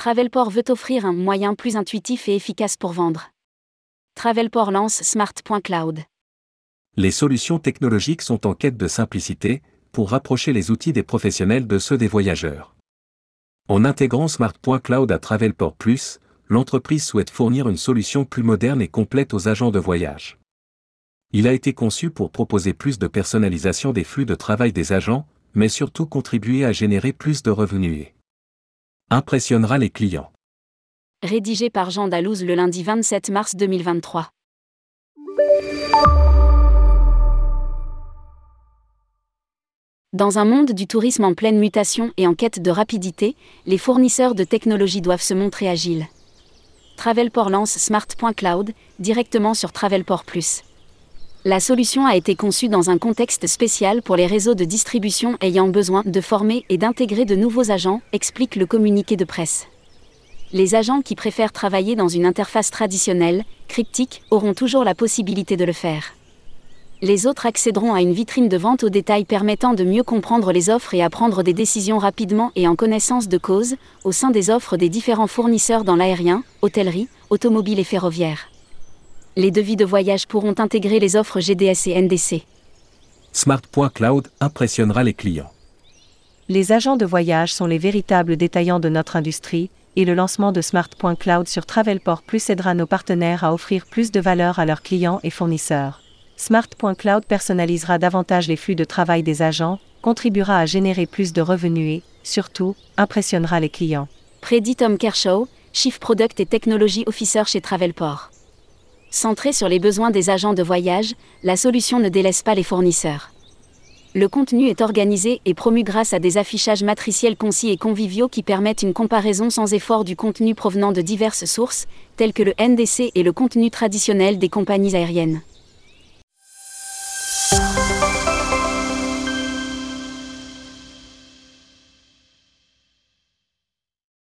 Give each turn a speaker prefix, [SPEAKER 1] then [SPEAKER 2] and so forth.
[SPEAKER 1] Travelport veut offrir un moyen plus intuitif et efficace pour vendre. Travelport lance Smart.cloud.
[SPEAKER 2] Les solutions technologiques sont en quête de simplicité, pour rapprocher les outils des professionnels de ceux des voyageurs. En intégrant Smart.cloud à Travelport Plus, l'entreprise souhaite fournir une solution plus moderne et complète aux agents de voyage. Il a été conçu pour proposer plus de personnalisation des flux de travail des agents, mais surtout contribuer à générer plus de revenus et impressionnera les clients.
[SPEAKER 1] Rédigé par Jean Dalouse le lundi 27 mars 2023. Dans un monde du tourisme en pleine mutation et en quête de rapidité, les fournisseurs de technologies doivent se montrer agiles. Travelport lance Smart.cloud directement sur Travelport Plus. La solution a été conçue dans un contexte spécial pour les réseaux de distribution ayant besoin de former et d'intégrer de nouveaux agents, explique le communiqué de presse. Les agents qui préfèrent travailler dans une interface traditionnelle, cryptique, auront toujours la possibilité de le faire. Les autres accéderont à une vitrine de vente au détail permettant de mieux comprendre les offres et à prendre des décisions rapidement et en connaissance de cause, au sein des offres des différents fournisseurs dans l'aérien, hôtellerie, automobile et ferroviaire les devis de voyage pourront intégrer les offres GDS et NDC.
[SPEAKER 2] Smart.cloud impressionnera les clients.
[SPEAKER 3] Les agents de voyage sont les véritables détaillants de notre industrie, et le lancement de Smart.cloud sur Travelport Plus aidera nos partenaires à offrir plus de valeur à leurs clients et fournisseurs. Smart.cloud personnalisera davantage les flux de travail des agents, contribuera à générer plus de revenus et, surtout, impressionnera les clients.
[SPEAKER 1] Prédit Tom Kershaw, Chief Product et Technology Officer chez Travelport. Centrée sur les besoins des agents de voyage, la solution ne délaisse pas les fournisseurs. Le contenu est organisé et promu grâce à des affichages matriciels concis et conviviaux qui permettent une comparaison sans effort du contenu provenant de diverses sources, telles que le NDC et le contenu traditionnel des compagnies aériennes.